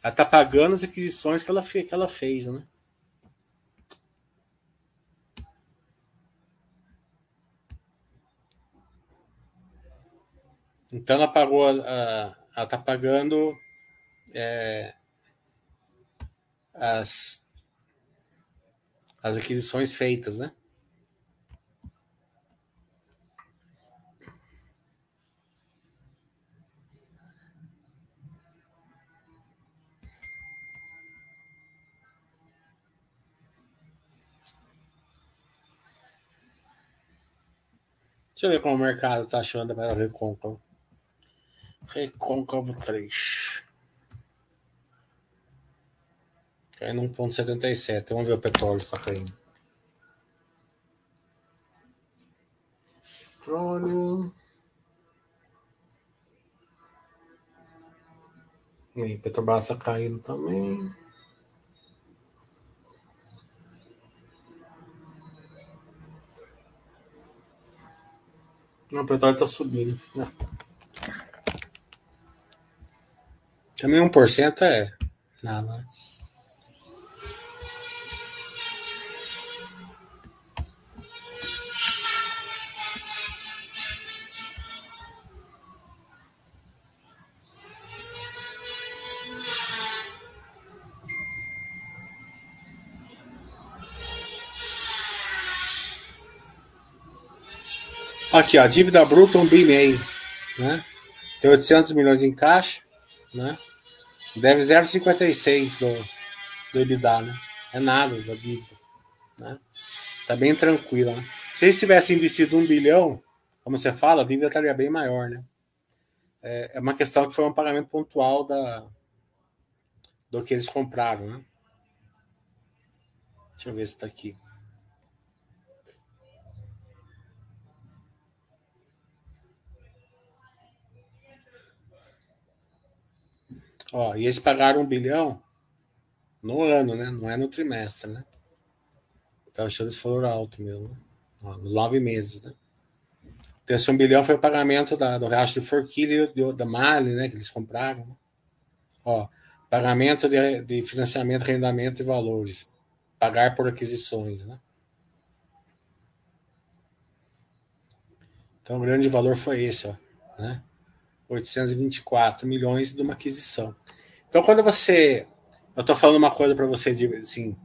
A: Ela está pagando as aquisições que ela, que ela fez, né? Então ela pagou a, ela está pagando é, as, as aquisições feitas, né? Deixa eu ver como o mercado está achando para recôncavo. Recôncavo 3. Caindo 1,77. Vamos ver o petróleo está caindo. Petróleo. E Petrobras está caindo também. Não, o petróleo está subindo. Não. Também 1% é nada. Aqui, ó, dívida bruta 1 bi meio, né? Tem 800 milhões em caixa, né? Deve 0,56 do, do EBITDA, né? É nada da dívida, né? Tá bem tranquila, né? Se eles tivessem investido um bilhão, como você fala, a dívida estaria bem maior, né? É, é uma questão que foi um pagamento pontual da, do que eles compraram, né? Deixa eu ver se está aqui. Ó, e eles pagaram um bilhão no ano, né? Não é no trimestre, né? Então achando esse valor alto mesmo. Né? Ó, nos nove meses, né? Então, esse um bilhão foi o pagamento da, do resto de Forquilha da Mali, né? Que eles compraram. Né? Ó, pagamento de, de financiamento, arrendamento e valores. Pagar por aquisições, né? Então o grande valor foi esse, ó, né? 824 milhões de uma aquisição. Então, quando você. Eu estou falando uma coisa para você, de, assim.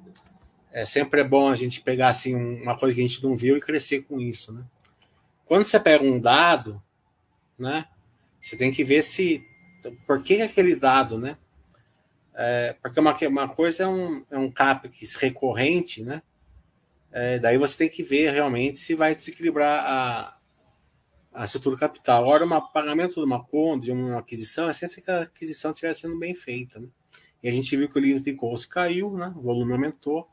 A: É, sempre é bom a gente pegar assim, uma coisa que a gente não viu e crescer com isso. Né? Quando você pega um dado, né, você tem que ver se. Por que aquele dado, né? É, porque uma, uma coisa é um, é um CAPEX recorrente, né? É, daí você tem que ver realmente se vai desequilibrar a, a estrutura capital. Ora, o pagamento de uma conta, de uma aquisição, é sempre que a aquisição estiver sendo bem feita. Né? E a gente viu que o livro de curso caiu, né? o volume aumentou,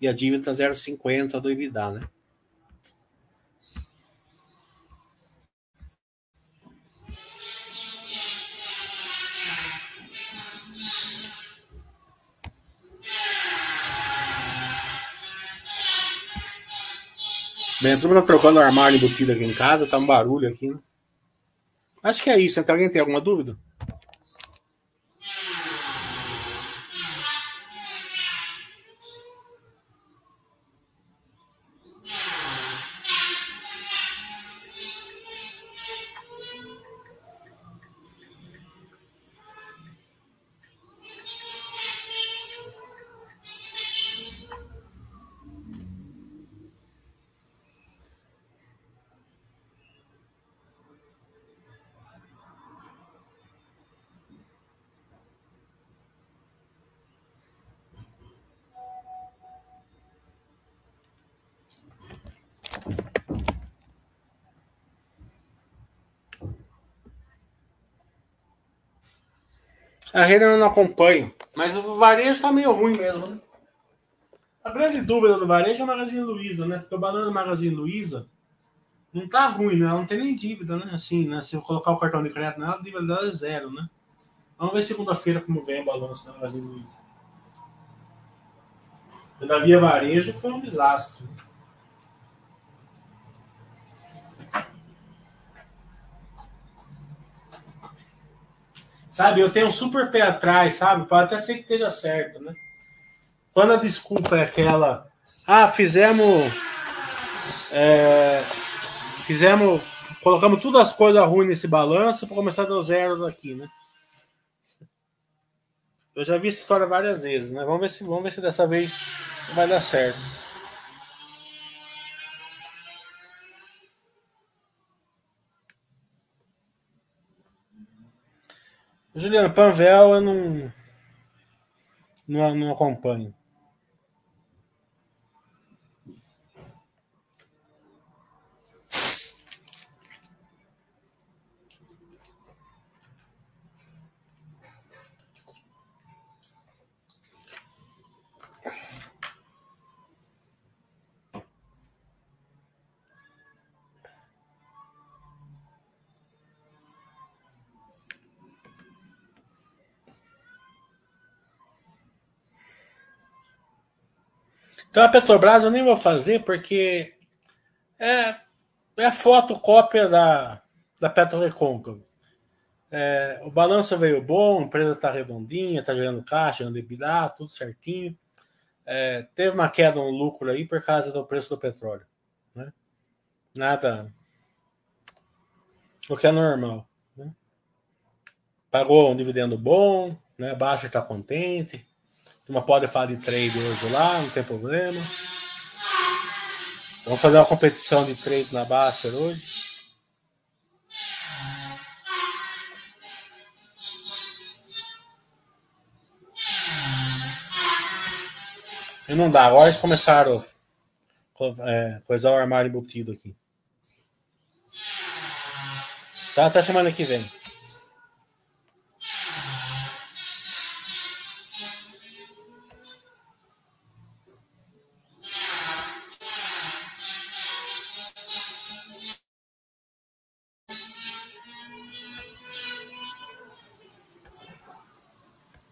A: e a dívida 0,50 tá do EBITDA. Né? Bem, a turma tá trocando armário embutido aqui em casa, tá um barulho aqui, né? Acho que é isso. Então, alguém tem alguma dúvida? A rede eu não acompanho, mas o varejo tá meio ruim mesmo, né? A grande dúvida do varejo é o Magazine Luiza, né? Porque o balanço do Magazine Luiza não tá ruim, né? Ela não tem nem dívida, né? Assim, né? Se eu colocar o cartão de crédito nela, a dívida dela é zero, né? Vamos ver segunda-feira como vem o balanço da Magazine Luiza. Da Via Varejo foi um desastre. Sabe, eu tenho um super pé atrás, sabe? Pode até ser que esteja certo, né? Quando a desculpa é aquela, ah, fizemos, é, fizemos, colocamos todas as coisas ruins nesse balanço para começar do zero aqui, né? Eu já vi essa história várias vezes, né? Vamos ver se, vamos ver se dessa vez vai dar certo. Juliano Panvel eu não, não, não acompanho. Então a Petrobras eu nem vou fazer porque é é fotocópia da, da Petro. É, o balanço veio bom, a empresa está redondinha, está gerando caixa, gerando EBITDA, tudo certinho. É, teve uma queda no lucro aí por causa do preço do petróleo. Né? Nada. O que é normal. Né? Pagou um dividendo bom, né? Baixa está contente. Uma pode falar de trade hoje lá, não tem problema. Vamos fazer uma competição de trade na Baster hoje. E não dá. Agora eles começaram a é, coisar o armário embutido aqui. Tá, até semana que vem.